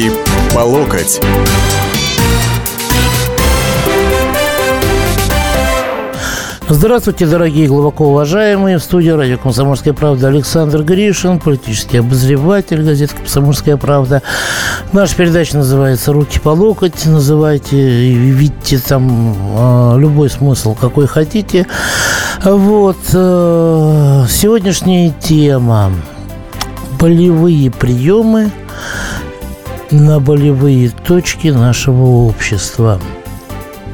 Руки по локоть. Здравствуйте, дорогие глубоко уважаемые. В студии радио «Комсомольская правда» Александр Гришин, политический обозреватель газеты «Комсомольская правда». Наша передача называется «Руки по локоть». Называйте видите там э, любой смысл, какой хотите. Вот. Э, сегодняшняя тема – болевые приемы на болевые точки нашего общества –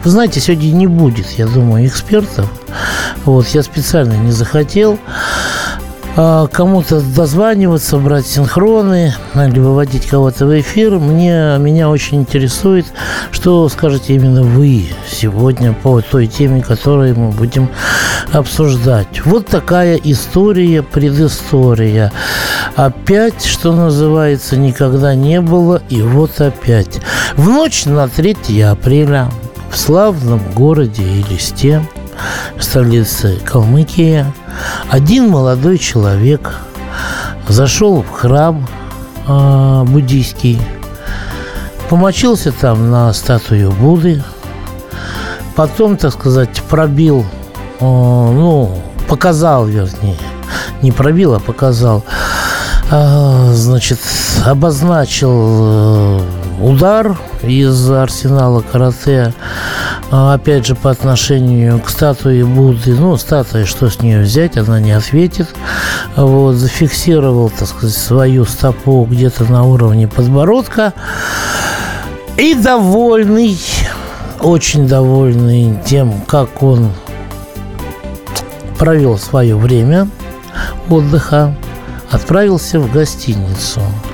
вы знаете, сегодня не будет, я думаю, экспертов. Вот, я специально не захотел кому-то дозваниваться, брать синхроны или выводить кого-то в эфир. Мне, меня очень интересует, что скажете именно вы сегодня по той теме, которую мы будем обсуждать. Вот такая история, предыстория. Опять, что называется, никогда не было, и вот опять. В ночь на 3 апреля в славном городе Елисте, столице Калмыкии, один молодой человек зашел в храм э, буддийский, помочился там на статую Будды, потом, так сказать, пробил, э, ну, показал, вернее, не пробил, а показал, э, значит, обозначил удар из арсенала карате, опять же, по отношению к статуе Будды. Ну, статуя, что с нее взять, она не ответит. Вот, зафиксировал, так сказать, свою стопу где-то на уровне подбородка. И довольный, очень довольный тем, как он провел свое время отдыха, отправился в гостиницу –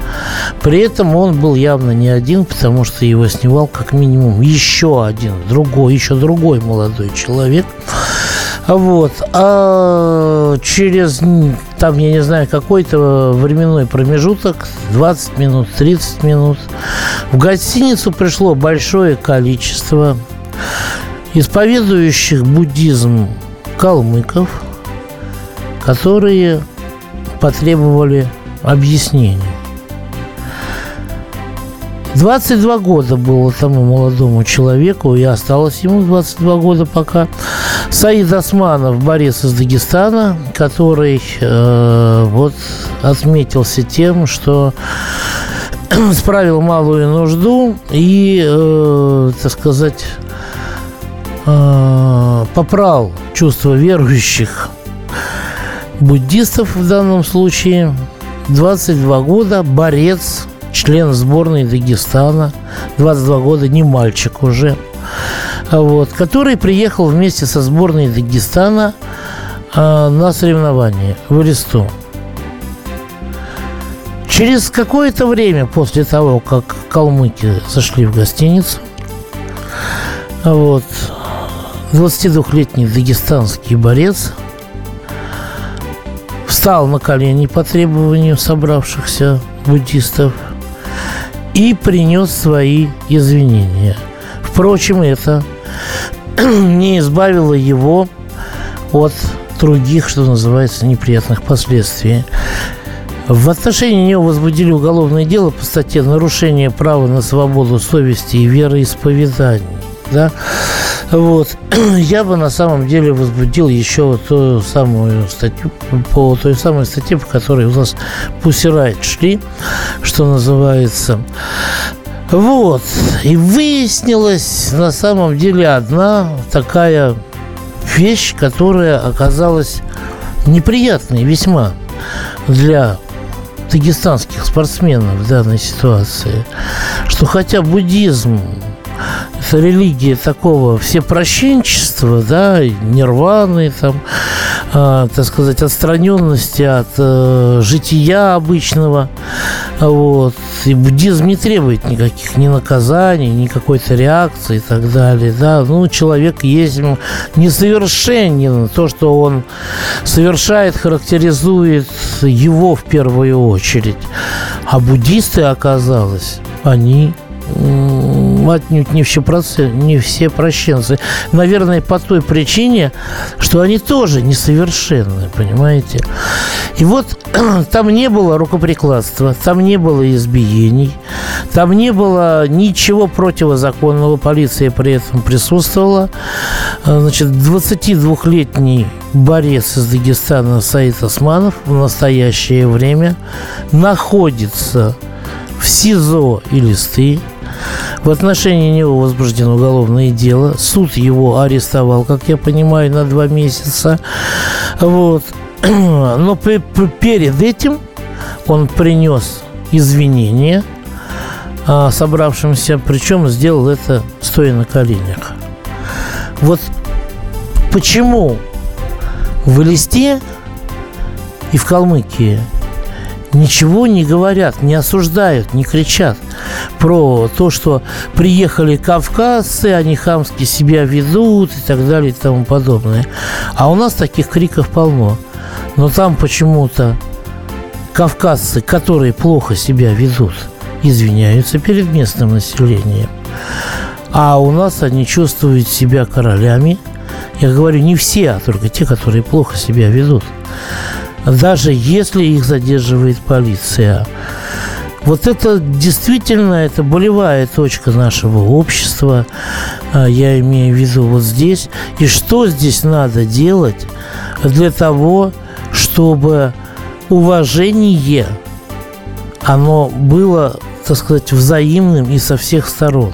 при этом он был явно не один, потому что его снимал как минимум еще один, другой, еще другой молодой человек. Вот. А через, там, я не знаю, какой-то временной промежуток, 20 минут, 30 минут, в гостиницу пришло большое количество исповедующих буддизм калмыков, которые потребовали объяснений. 22 года было тому молодому человеку, и осталось ему 22 года пока. Саид Османов, борец из Дагестана, который э, вот отметился тем, что справил малую нужду и, э, так сказать, э, попрал чувство верующих буддистов в данном случае. 22 года, борец член сборной Дагестана, 22 года, не мальчик уже, вот, который приехал вместе со сборной Дагестана а, на соревнования в Элисту. Через какое-то время после того, как калмыки зашли в гостиницу, вот, 22-летний дагестанский борец встал на колени по требованию собравшихся буддистов – и принес свои извинения. Впрочем, это не избавило его от других, что называется, неприятных последствий. В отношении него возбудили уголовное дело по статье «Нарушение права на свободу совести и вероисповедания». Да? Вот. Я бы на самом деле возбудил еще ту самую статью, по той самой статье, по которой у нас Пусирайт шли, что называется. Вот. И выяснилась на самом деле одна такая вещь, которая оказалась неприятной весьма для дагестанских спортсменов в данной ситуации, что хотя буддизм религия такого всепрощенчества, да, нирваны, там, э, так сказать, отстраненности от э, жития обычного. Вот. И буддизм не требует никаких ни наказаний, ни какой-то реакции и так далее. Да. Ну, человек есть несовершенен. То, что он совершает, характеризует его в первую очередь. А буддисты, оказалось, они отнюдь не все, процы, не все прощенцы. Наверное, по той причине, что они тоже несовершенны, понимаете? И вот там не было рукоприкладства, там не было избиений, там не было ничего противозаконного, полиция при этом присутствовала. Значит, 22-летний борец из Дагестана Саид Османов в настоящее время находится в СИЗО и листы. В отношении него возбуждено уголовное дело. Суд его арестовал, как я понимаю, на два месяца. Вот. Но перед этим он принес извинения а, собравшимся, причем сделал это стоя на коленях. Вот почему в Элисте и в Калмыкии ничего не говорят, не осуждают, не кричат про то, что приехали кавказцы, они хамски себя ведут и так далее и тому подобное. А у нас таких криков полно. Но там почему-то кавказцы, которые плохо себя ведут, извиняются перед местным населением. А у нас они чувствуют себя королями. Я говорю, не все, а только те, которые плохо себя ведут даже если их задерживает полиция. Вот это действительно, это болевая точка нашего общества, а, я имею в виду вот здесь. И что здесь надо делать для того, чтобы уважение, оно было, так сказать, взаимным и со всех сторон.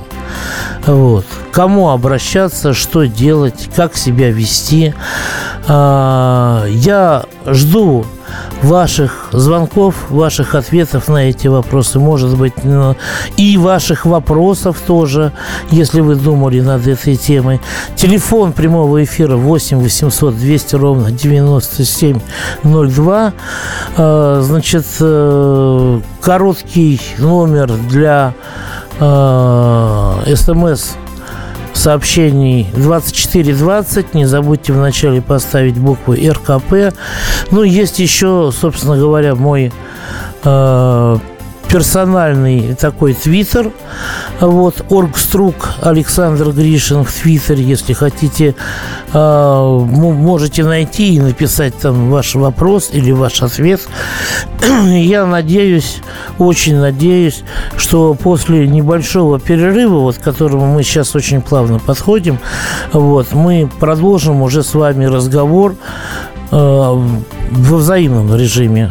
Вот. Кому обращаться, что делать, как себя вести. А, я жду ваших звонков, ваших ответов на эти вопросы, может быть, и ваших вопросов тоже, если вы думали над этой темой. Телефон прямого эфира 8 800 200 ровно 9702. А, значит, э, короткий номер для э, смс сообщений 2420. Не забудьте вначале поставить букву РКП. Ну, есть еще, собственно говоря, мой э, персональный такой твиттер. Вот, Оргструк Александр Гришин в твиттере, если хотите, э, можете найти и написать там ваш вопрос или ваш ответ. Я надеюсь, очень надеюсь, что после небольшого перерыва, вот к которому мы сейчас очень плавно подходим, вот, мы продолжим уже с вами разговор э, во взаимном режиме.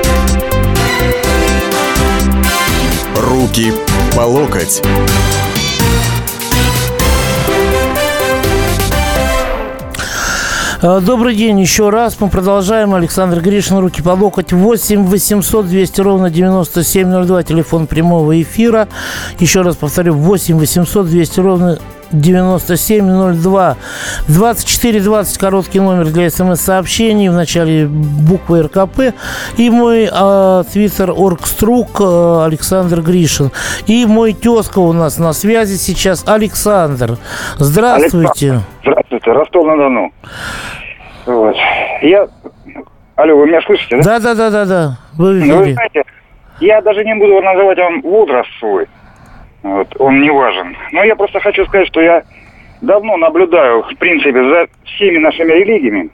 Руки по локоть. Э, добрый день еще раз. Мы продолжаем. Александр Гришин, руки по локоть. 8 800 200 ровно 9702. Телефон прямого эфира. Еще раз повторю. 8 800 200 ровно 9702 2420 короткий номер для смс-сообщений в начале буквы РКП и мой а, твиттер оргструк а, Александр Гришин. И мой тезка у нас на связи сейчас Александр. Здравствуйте. Александр, здравствуйте. Ростов-на-Дону. Вот. я алло вы меня слышите да? Да да да да вы, ну, вы знаете я даже не буду называть вам возраст свой вот, он не важен. Но я просто хочу сказать, что я давно наблюдаю, в принципе, за всеми нашими религиями,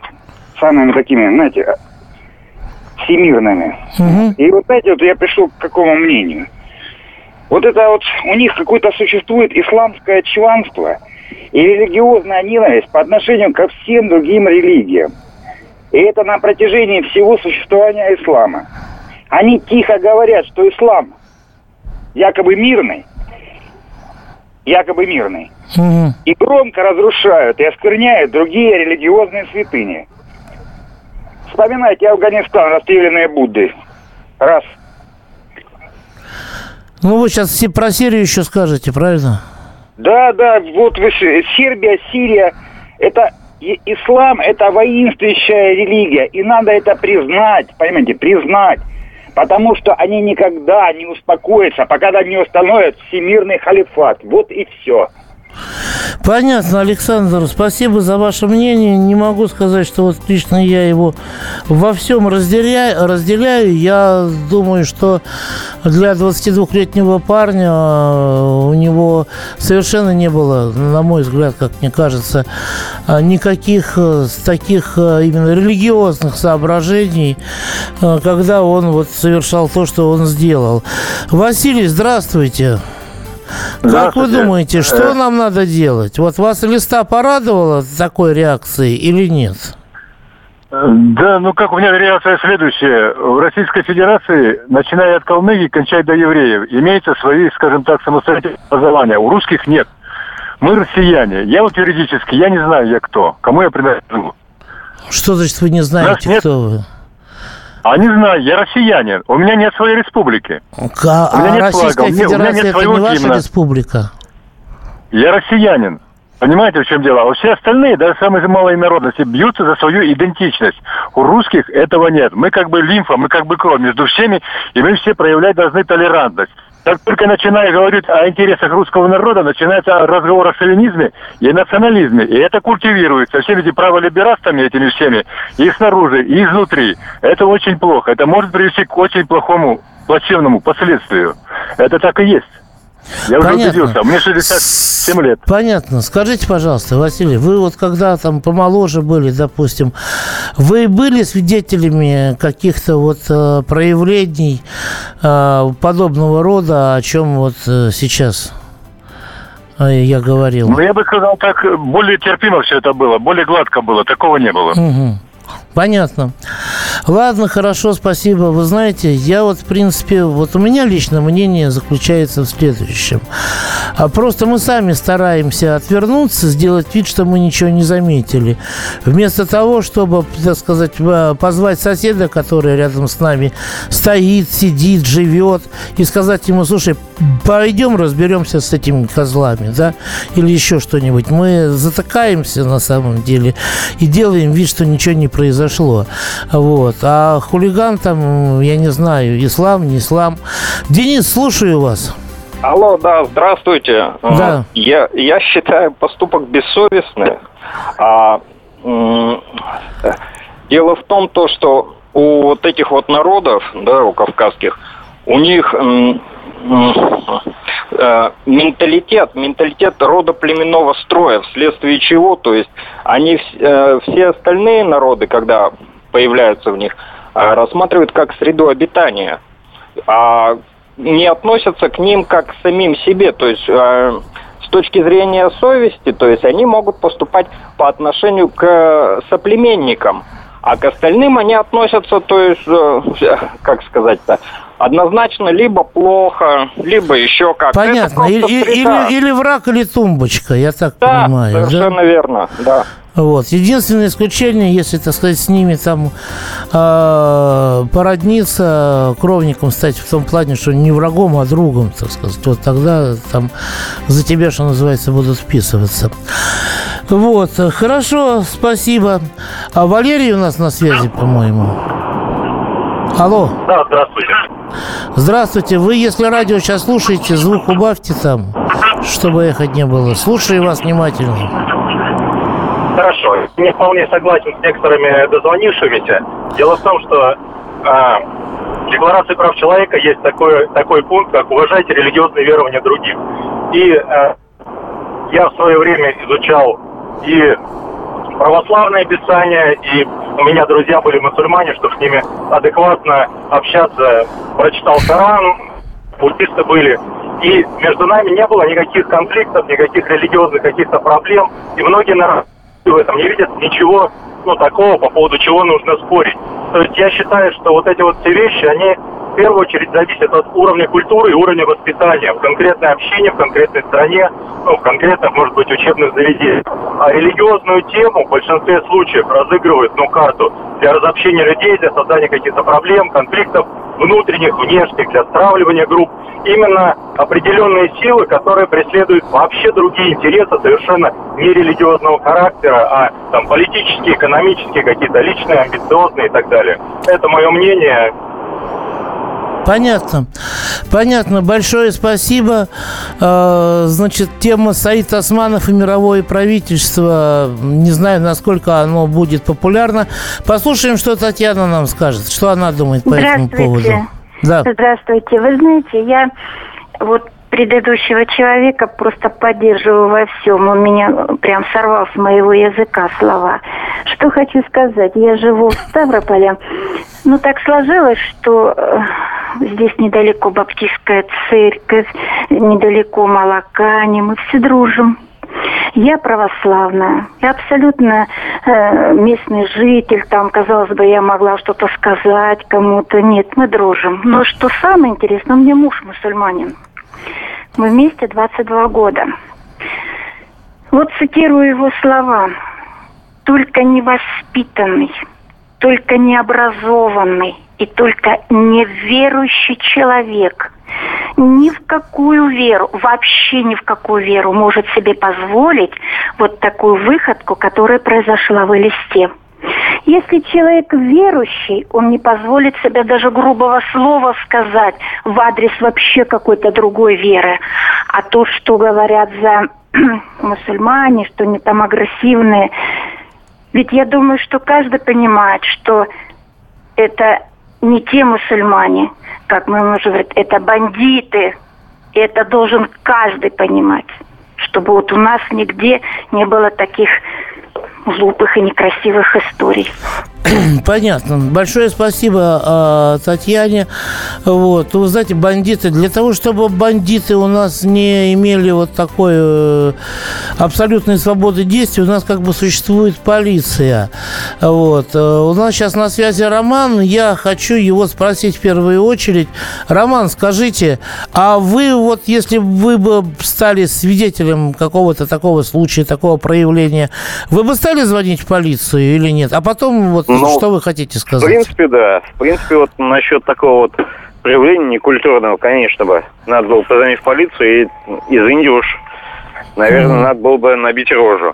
самыми такими, знаете, всемирными. Угу. И вот знаете, вот я пришел к какому мнению. Вот это вот у них какое-то существует исламское чванство и религиозная ненависть по отношению ко всем другим религиям. И это на протяжении всего существования ислама. Они тихо говорят, что ислам якобы мирный, якобы мирный. Угу. И громко разрушают и оскверняют другие религиозные святыни. Вспоминайте Афганистан, расстрелянные Будды. Раз. Ну, вы сейчас все про Сирию еще скажете, правильно? Да, да, вот вы, Сербия, Сирия, это ислам – это воинствующая религия, и надо это признать, понимаете, признать. Потому что они никогда не успокоятся, пока не установят всемирный халифат. Вот и все. Понятно, Александр, спасибо за ваше мнение. Не могу сказать, что вот лично я его во всем разделяю. разделяю. Я думаю, что для 22-летнего парня э, у него совершенно не было, на мой взгляд, как мне кажется, э, никаких э, таких именно религиозных соображений, когда он вот совершал то, что он сделал. Василий, здравствуйте. Как вы думаете, что э. нам надо делать? Вот вас листа порадовала такой реакцией или нет? Да, ну как у меня реакция следующая. В Российской Федерации, начиная от Калмыки, кончая до евреев, имеются свои, скажем так, самостоятельные образования. У русских нет. Мы россияне. Я вот юридически, я не знаю, я кто. Кому я принадлежу. Что значит вы не знаете, кто вы? А не знаю, я россиянин. У меня нет своей республики. А, у меня нет Российская флага, Федерация у меня нет это не ваша гимна. республика? Я россиянин. Понимаете, в чем дело? А все остальные, даже самые малые народности, бьются за свою идентичность. У русских этого нет. Мы как бы лимфа, мы как бы кровь между всеми, и мы все проявлять должны толерантность. Как только начинаешь говорить о интересах русского народа, начинается разговор о шовинизме и национализме. И это культивируется всеми эти праволиберастами, этими всеми, и снаружи, и изнутри. Это очень плохо. Это может привести к очень плохому, плачевному последствию. Это так и есть. Я Понятно. уже убедился. Мне 67 лет. Понятно. Скажите, пожалуйста, Василий, вы вот когда там помоложе были, допустим, вы были свидетелями каких-то вот э, проявлений э, подобного рода, о чем вот э, сейчас э, я говорил? Ну, я бы сказал так, более терпимо все это было, более гладко было, такого не было. Угу. Понятно. Ладно, хорошо, спасибо. Вы знаете, я вот, в принципе, вот у меня лично мнение заключается в следующем. А просто мы сами стараемся отвернуться, сделать вид, что мы ничего не заметили. Вместо того, чтобы, так сказать, э, позвать соседа, который рядом с нами стоит, сидит, живет, и сказать ему, слушай, пойдем разберемся с этими козлами, да, или еще что-нибудь. Мы затыкаемся на самом деле и делаем вид, что ничего не произошло. Вот. А хулиган там, я не знаю, ислам, не ислам. Денис, слушаю вас. Алло, да, здравствуйте. Да. Я, я считаю поступок бессовестный. А, дело в том, то, что у вот этих вот народов, да, у кавказских, у них э, менталитет, менталитет родоплеменного строя, вследствие чего, то есть они э, все остальные народы, когда появляются в них, э, рассматривают как среду обитания, а не относятся к ним как к самим себе, то есть э, с точки зрения совести, то есть они могут поступать по отношению к соплеменникам, а к остальным они относятся, то есть, э, как сказать-то, однозначно либо плохо, либо еще как. Понятно. Или, или, или враг, или тумбочка, я так да, понимаю. Совершенно да? верно, да. Вот. Единственное исключение, если, так сказать, с ними там э, породниться, кровником стать в том плане, что не врагом, а другом, так сказать, вот тогда там за тебя, что называется, будут вписываться. Вот. Хорошо, спасибо. А Валерий у нас на связи, по-моему. Алло. Да, здравствуйте. Здравствуйте. Вы, если радио сейчас слушаете, звук убавьте там, чтобы ехать не было. Слушаю вас внимательно. Хорошо. Не вполне согласен с некоторыми дозвонившимися. Дело в том, что а, в Декларации прав человека есть такой, такой пункт, как уважайте религиозные верования других. И а, я в свое время изучал и православное писание, и у меня друзья были мусульмане, чтобы с ними адекватно общаться. Прочитал Коран, буддисты были. И между нами не было никаких конфликтов, никаких религиозных каких-то проблем. И многие народы в этом не видят ничего ну, такого, по поводу чего нужно спорить. То есть я считаю, что вот эти вот все вещи, они первую очередь зависит от уровня культуры и уровня воспитания в конкретной общине, в конкретной стране, ну, в конкретных, может быть, учебных заведениях. А религиозную тему в большинстве случаев разыгрывают, ну, карту для разобщения людей, для создания каких-то проблем, конфликтов внутренних, внешних, для стравливания групп. Именно определенные силы, которые преследуют вообще другие интересы, совершенно не религиозного характера, а там политические, экономические, какие-то личные, амбициозные и так далее. Это мое мнение. Понятно. Понятно. Большое спасибо. Э, значит, тема Саид Османов и мировое правительство. Не знаю, насколько оно будет популярно. Послушаем, что Татьяна нам скажет. Что она думает по этому поводу. Да. Здравствуйте. Вы знаете, я вот предыдущего человека просто поддерживаю во всем. Он меня прям сорвал с моего языка слова. Что хочу сказать. Я живу в Ставрополе. Ну, так сложилось, что э, здесь недалеко баптистская церковь, недалеко молокане, мы все дружим. Я православная, я абсолютно э, местный житель, там, казалось бы, я могла что-то сказать кому-то. Нет, мы дружим. Но что самое интересное, у меня муж мусульманин. Мы вместе 22 года. Вот цитирую его слова. «Только невоспитанный, только необразованный и только неверующий человек ни в какую веру, вообще ни в какую веру может себе позволить вот такую выходку, которая произошла в Элисте. Если человек верующий, он не позволит себе даже грубого слова сказать в адрес вообще какой-то другой веры. А то, что говорят за мусульмане, что они там агрессивные, ведь я думаю, что каждый понимает, что это не те мусульмане, как мы можем говорить, это бандиты. И это должен каждый понимать, чтобы вот у нас нигде не было таких глупых и некрасивых историй. Понятно. Большое спасибо э, Татьяне. Вот. Вы знаете, бандиты, для того, чтобы бандиты у нас не имели вот такой э, абсолютной свободы действий, у нас как бы существует полиция. Вот. Э, у нас сейчас на связи Роман. Я хочу его спросить в первую очередь. Роман, скажите, а вы вот, если вы бы стали свидетелем какого-то такого случая, такого проявления, вы бы стали звонить в полицию или нет? А потом вот ну, что вы хотите сказать? В принципе, да. В принципе, вот насчет такого вот проявления некультурного, конечно бы, надо было позвонить в полицию и, извините уж, наверное, mm. надо было бы набить рожу.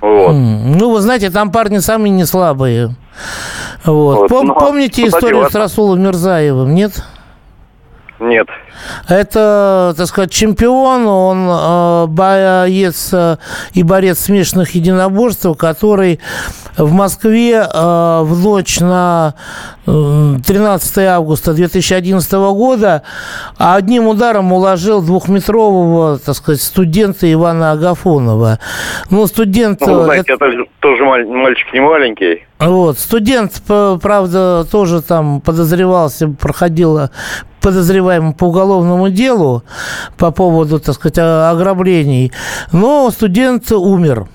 Вот. Mm. Ну, вы знаете, там парни самые не слабые. Вот. вот. Пом- Но, помните историю с Расулом Мирзаевым, нет? Нет. Это, так сказать, чемпион, он э, боец э, и борец смешанных единоборств, который в Москве э, в ночь на 13 августа 2011 года одним ударом уложил двухметрового, так сказать, студента Ивана Агафонова. Ну, студент... Ну, знаете, это, это тоже мальчик не маленький. Вот, студент, правда, тоже там подозревался, проходил подозреваемым по уголовному делу по поводу, так сказать, ограблений, но студент умер.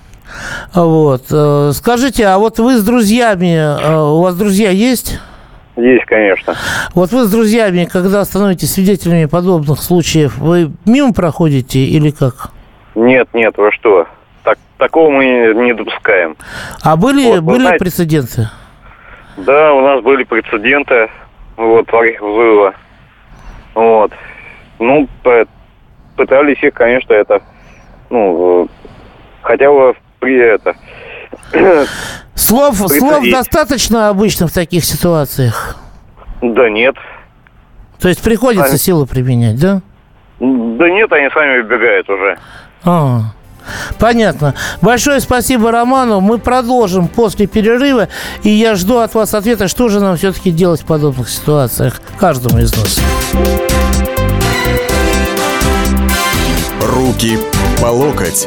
Вот. Э, скажите, а вот вы с друзьями, э, у вас друзья есть? Есть, конечно. Вот вы с друзьями, когда становитесь свидетелями подобных случаев, вы мимо проходите или как? Нет, нет, вы что? Так, такого мы не допускаем. А были, вот, были знаете, прецеденты? Да, у нас были прецеденты вот, во время взрыва. Вот. Ну, пытались их, конечно, это, ну, хотя бы при это... Слов, слов достаточно обычно в таких ситуациях? Да нет. То есть приходится они... силу применять, да? Да нет, они сами убегают уже. А, Понятно. Большое спасибо Роману. Мы продолжим после перерыва. И я жду от вас ответа, что же нам все-таки делать в подобных ситуациях каждому из нас. Руки по локоть.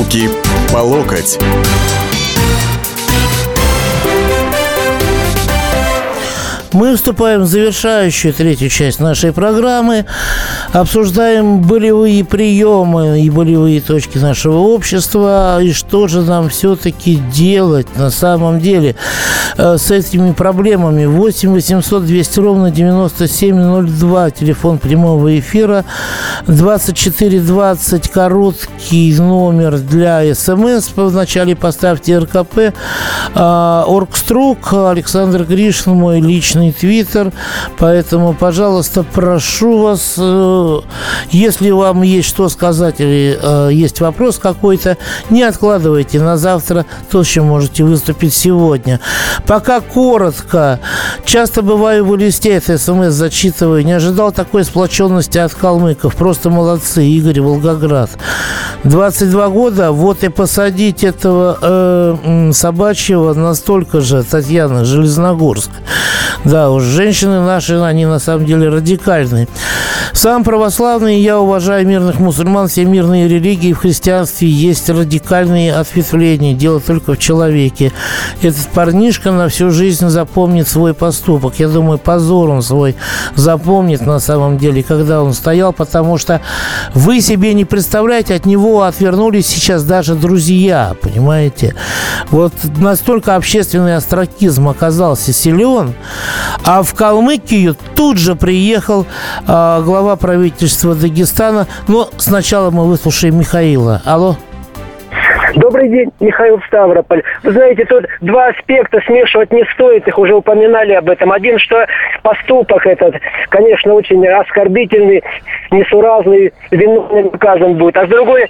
Руки по локоть. Мы вступаем в завершающую третью часть нашей программы. Обсуждаем болевые приемы и болевые точки нашего общества. И что же нам все-таки делать на самом деле э, с этими проблемами. 8 800 200 ровно 9702. Телефон прямого эфира. 2420 короткий номер для СМС. Вначале поставьте РКП. А, Оргструк, Александр Гришин, мой личный твиттер. Поэтому, пожалуйста, прошу вас, э, если вам есть что сказать или э, есть вопрос какой-то, не откладывайте на завтра то, с чем можете выступить сегодня. Пока коротко. Часто бываю в листе, это смс зачитываю. Не ожидал такой сплоченности от калмыков. Просто молодцы. Игорь Волгоград. 22 года, вот и посадить этого э, собачьего настолько же, Татьяна, Железногорск. Да, уж женщины наши, они на самом деле радикальные. Сам православный, я уважаю мирных мусульман, все мирные религии в христианстве есть радикальные ответвления. Дело только в человеке. Этот парнишка на всю жизнь запомнит свой поступок. Я думаю, позор он свой запомнит на самом деле, когда он стоял, потому что вы себе не представляете, от него отвернулись сейчас даже друзья, понимаете? Вот настолько общественный остракизм оказался силен, а в Калмыкию тут же приехал э, глава правительства Дагестана. Но сначала мы выслушаем Михаила. Алло. Добрый день, Михаил Ставрополь. Вы знаете, тут два аспекта смешивать не стоит, их уже упоминали об этом. Один, что поступок этот, конечно, очень оскорбительный, несуразный, виновный наказан будет. А с другой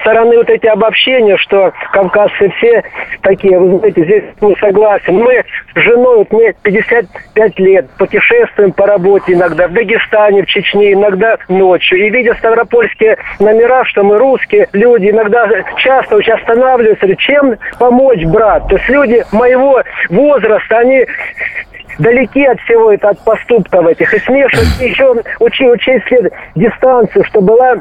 стороны, вот эти обобщения, что кавказцы все такие, вы знаете, здесь не согласен. Мы с женой, вот мне 55 лет, путешествуем по работе иногда в Дагестане, в Чечне, иногда ночью. И видя ставропольские номера, что мы русские люди, иногда часто очень останавливаются, чем помочь, брат. То есть люди моего возраста, они далеки от всего это, от поступков этих. И смешивать еще учи, учесть дистанцию, что была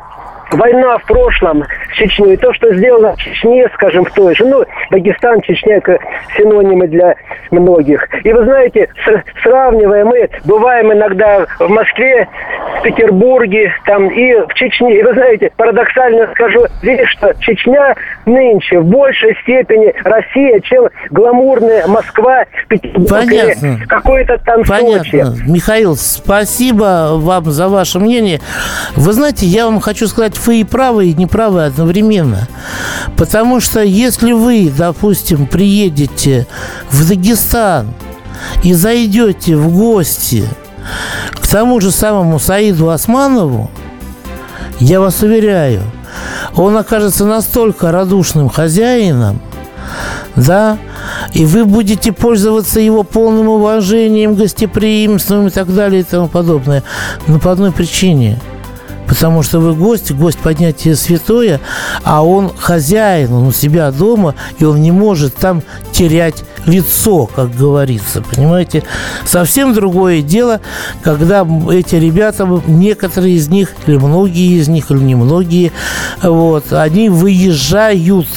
война в прошлом с Чечней, то, что сделано в Чечне, скажем, в той же, ну, Дагестан, Чечня, это синонимы для многих. И вы знаете, с, сравнивая, мы бываем иногда в Москве, в Петербурге, там и в Чечне. И вы знаете, парадоксально скажу, видишь, что Чечня нынче в большей степени Россия, чем гламурная Москва, Петербург, Понятно. Какой-то Сочи. Понятно. Михаил, спасибо вам за ваше мнение. Вы знаете, я вам хочу сказать, вы и правы, и неправы одновременно. Потому что если вы, допустим, приедете в Дагестан и зайдете в гости к тому же самому Саиду Османову, я вас уверяю, он окажется настолько радушным хозяином, да, и вы будете пользоваться его полным уважением, гостеприимством и так далее и тому подобное. Но по одной причине – Потому что вы гость, гость поднятия святое, а он хозяин, он у себя дома, и он не может там терять лицо, как говорится, понимаете? Совсем другое дело, когда эти ребята, некоторые из них, или многие из них, или немногие, вот, они выезжают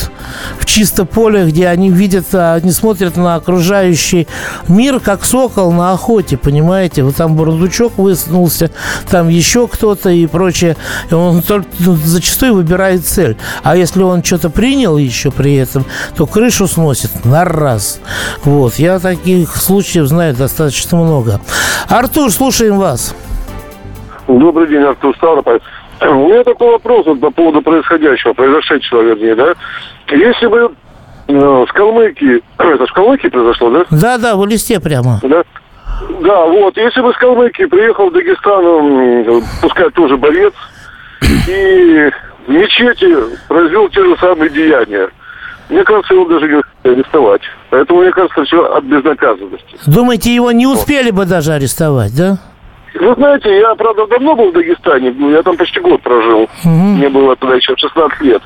в чисто поле, где они видят, они смотрят на окружающий мир, как сокол на охоте, понимаете? Вот там Бурундучок высунулся, там еще кто-то и прочее. И он только, ну, зачастую выбирает цель. А если он что-то принял еще при этом, то крышу сносит на раз. Вот. Я таких случаев знаю достаточно много. Артур, слушаем вас. Добрый день, Артур Ставрополь. У меня такой вопрос вот по поводу происходящего, произошедшего, вернее, да. Если бы э, с Калмыкии, это в Калмыкии произошло, да? Да, да, в листе прямо. Да. Да, вот, если бы с Калмыкии приехал в Дагестан, м, пускай тоже борец, и в мечети произвел те же самые деяния, мне кажется, его даже не арестовать. Поэтому, мне кажется, все от безнаказанности. Думаете, его не успели бы даже арестовать, да? Вы знаете, я, правда, давно был в Дагестане, ну, я там почти год прожил. Мне было тогда еще 16 лет.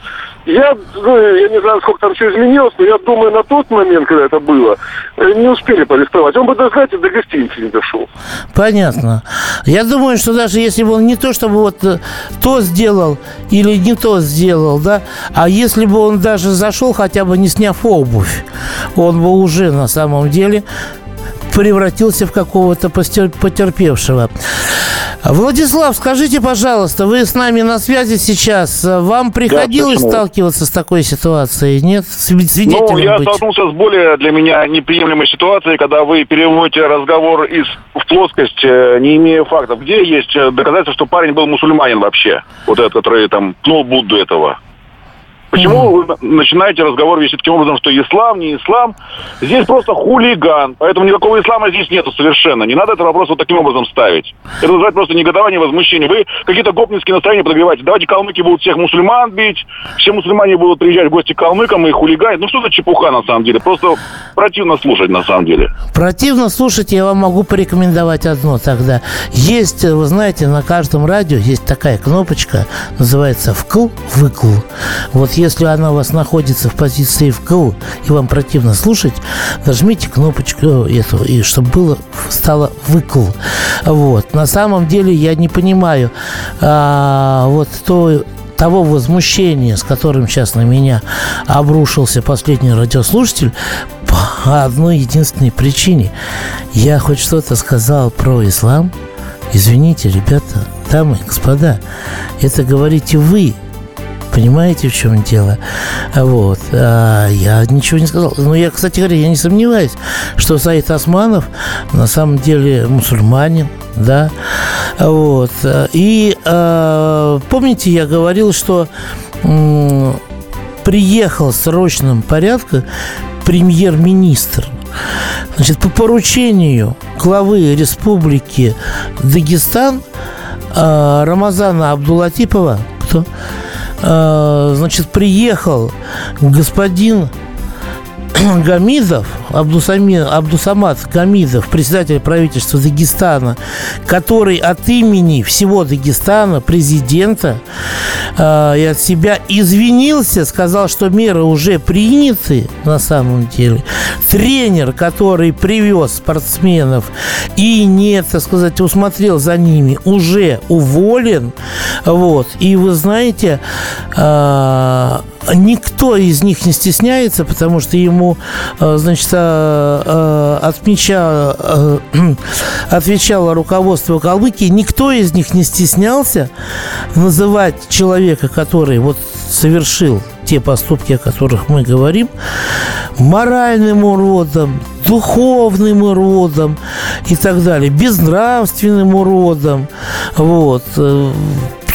Я, ну, я не знаю, сколько там все изменилось, но я думаю, на тот момент, когда это было, э, не успели арестовать. Он бы, да, знаете, до гостиницы не дошел. Понятно. Я думаю, что даже если бы он не то, чтобы вот э, то сделал или не то сделал, да, а если бы он даже зашел, хотя бы не сняв обувь, он бы уже на самом деле превратился в какого-то потерпевшего. Владислав, скажите, пожалуйста, вы с нами на связи сейчас. Вам приходилось почему? сталкиваться с такой ситуацией? Нет? Сви- Свидетелем Ну, я быть? столкнулся с более для меня неприемлемой ситуацией, когда вы переводите разговор из в плоскость, э, не имея фактов. Где есть э, доказательства, что парень был мусульманин вообще? Вот этот, который там пнул Будду этого. Почему вы на- начинаете разговор вести таким образом, что ислам, не ислам? Здесь просто хулиган. Поэтому никакого ислама здесь нету совершенно. Не надо этот вопрос вот таким образом ставить. Это называется просто негодование, возмущение. Вы какие-то гопнинские настроения подогреваете. Давайте калмыки будут всех мусульман бить, все мусульмане будут приезжать в гости к калмыкам и хулиганить. Ну что за чепуха на самом деле? Просто противно слушать на самом деле. Противно слушать, я вам могу порекомендовать одно тогда. Есть, э, вы знаете, на каждом радио есть такая кнопочка, называется «вкл-выкл». Вот если она у вас находится в позиции «вкл», и вам противно слушать, нажмите кнопочку эту, и чтобы было, стало «выкл». Вот. На самом деле я не понимаю а, вот то, того возмущения, с которым сейчас на меня обрушился последний радиослушатель, по одной единственной причине. Я хоть что-то сказал про ислам. Извините, ребята, дамы и господа, это говорите вы. Понимаете, в чем дело? Вот. А я ничего не сказал. Но я, кстати говоря, я не сомневаюсь, что Саид Османов на самом деле мусульманин, да. Вот. И э, помните, я говорил, что приехал в срочном порядке премьер-министр. Значит, по поручению главы республики Дагестан э, Рамазана Абдулатипова, кто, значит, приехал господин Гамидов, Абдусами, Абдусамат Гамидов, председатель правительства Дагестана, который от имени всего Дагестана, президента э, и от себя извинился, сказал, что меры уже приняты на самом деле. Тренер, который привез спортсменов и не, так сказать, усмотрел за ними, уже уволен. Вот. И вы знаете, э, никто из них не стесняется, потому что ему, э, значит, э, э, отмеча- э, отвечало руководство Калмыкии, никто из них не стеснялся называть человека, который вот совершил те поступки, о которых мы говорим, моральным уродом, духовным уродом и так далее, безнравственным уродом. Вот.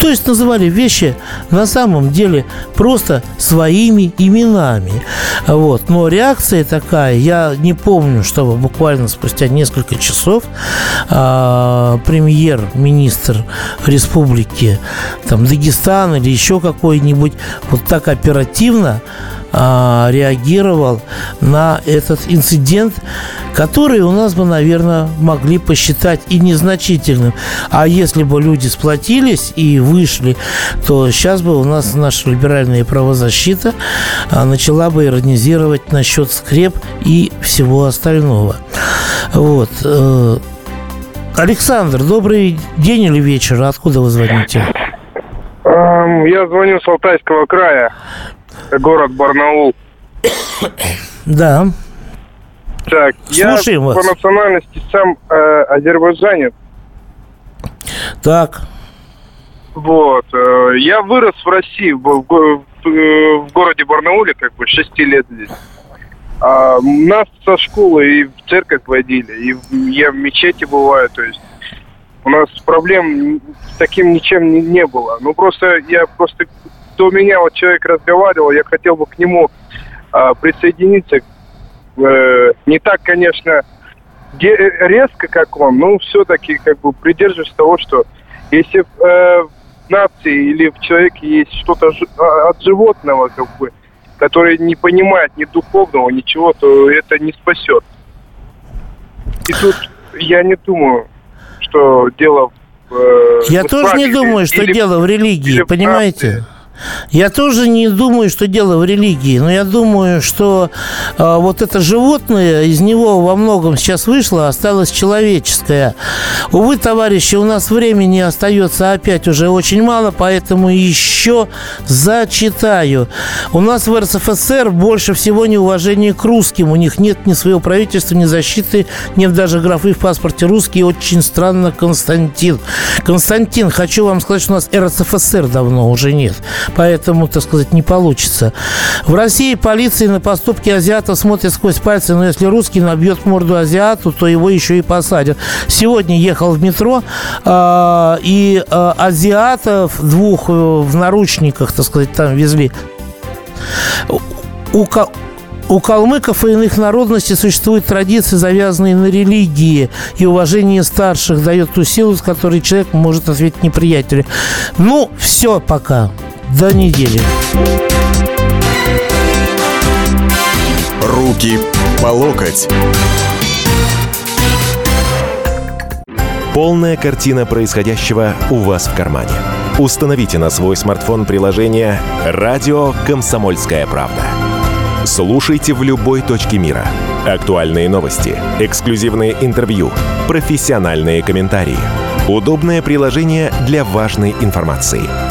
Э, То есть называли вещи на самом деле просто своими именами. Вот. Но реакция такая, я не помню, чтобы буквально спустя несколько часов а, премьер-министр республики там, Дагестан или еще какой-нибудь вот так оперативно а, реагировал на этот инцидент, который у нас бы, наверное, могли посчитать и незначительным. А если бы люди сплотились и вышли, то сейчас бы у нас наша либеральная правозащита а, начала бы иронизировать насчет скреп и всего остального. Вот. э, Александр, добрый день или вечер. Откуда вы звоните? Эм, Я звоню с Алтайского края, город Барнаул. Да. Так, Слушаем я вас. по национальности сам э, азербайджанец. Так. Вот. э, я вырос в России, в, в в, э, в городе Барнауле, как бы, 6 лет здесь. А, нас со школы и в церковь водили, и я в мечети бываю, то есть у нас проблем с таким ничем не, не было. Ну, просто я просто до меня вот человек разговаривал, я хотел бы к нему а, присоединиться э, не так, конечно, резко, как он, но все-таки как бы придерживаюсь того, что если э, в нации или в человеке есть что-то а, от животного, как бы, который не понимает ни духовного, ничего, то это не спасет. И тут я не думаю, что дело в... э, Я в тоже не думаю, что или- дело в религии, или в понимаете? Я тоже не думаю, что дело в религии, но я думаю, что э, вот это животное, из него во многом сейчас вышло, осталось человеческое. Увы, товарищи, у нас времени остается опять уже очень мало, поэтому еще зачитаю. У нас в РСФСР больше всего неуважения к русским. У них нет ни своего правительства, ни защиты, нет даже графы в паспорте русский. Очень странно, Константин. Константин, хочу вам сказать, что у нас РСФСР давно уже нет. Поэтому, так сказать, не получится. В России полиция на поступки азиатов смотрит сквозь пальцы, но если русский набьет морду азиату, то его еще и посадят. Сегодня ехал в метро, а, и а, азиатов двух э, в наручниках, так сказать, там везли. У, у калмыков и иных народностей существуют традиции, завязанные на религии, и уважение старших дает ту силу, с которой человек может ответить неприятелю. Ну, все пока. До недели. Руки по локоть. Полная картина происходящего у вас в кармане. Установите на свой смартфон приложение «Радио Комсомольская правда». Слушайте в любой точке мира. Актуальные новости, эксклюзивные интервью, профессиональные комментарии. Удобное приложение для важной информации.